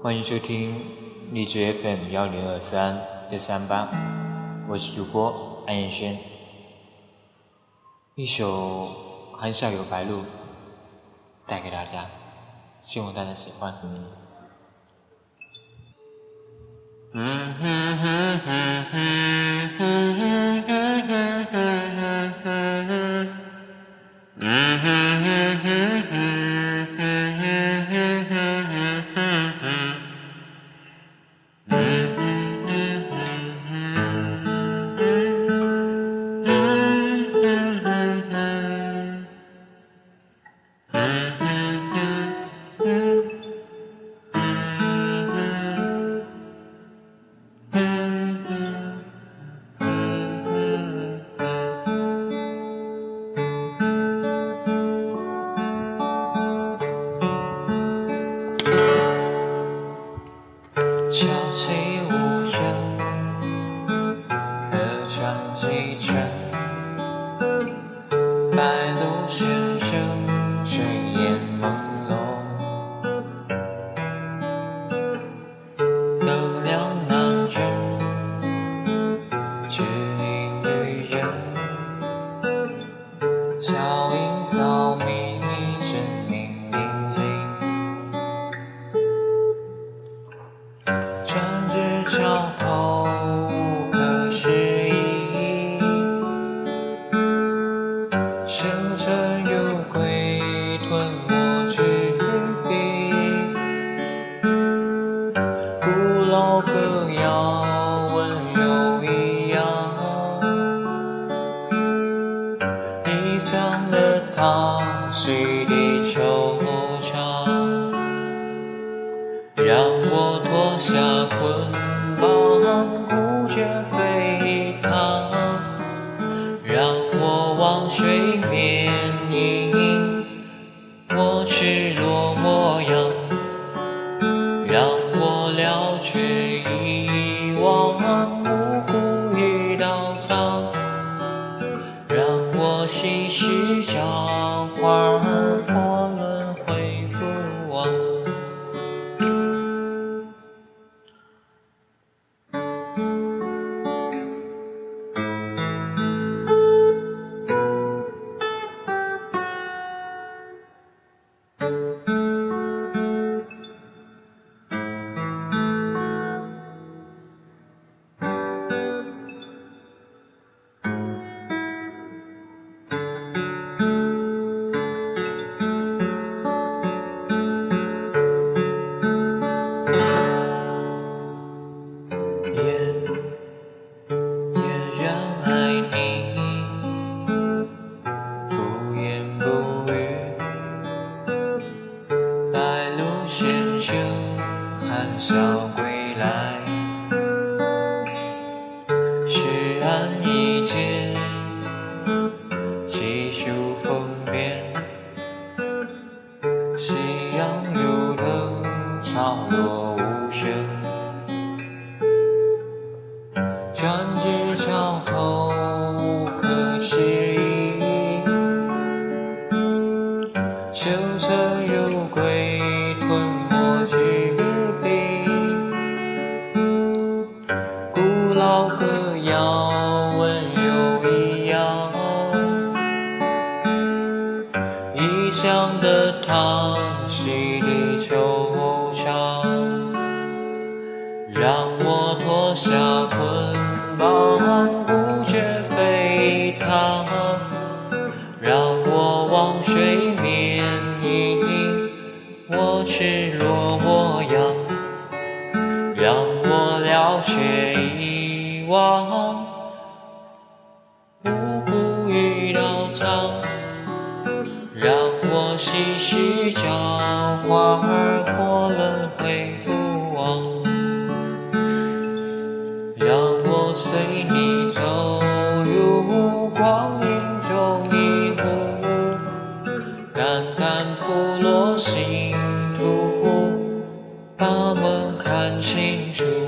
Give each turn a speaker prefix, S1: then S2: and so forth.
S1: 欢迎收听荔枝 FM 幺零二三六三八，我是主播安彦轩。一首《含笑有白鹭》带给大家，希望大家喜欢。嗯哼声声，睡眼朦胧，灯亮难却。辰有归吞没去彼。古老歌谣温柔一样，异乡的他洗涤惆怅。让我脱下捆绑，孤绝飞清晰千秋含笑归来。乡的他洗涤惆怅。让我脱下捆绑，不觉飞腾；让我望水面映我赤裸模样；让我了却遗忘无辜与稻草；让我细细找花儿过轮回复往。让我随你走入光阴中一壶，淡淡铺落心途，把梦看清楚。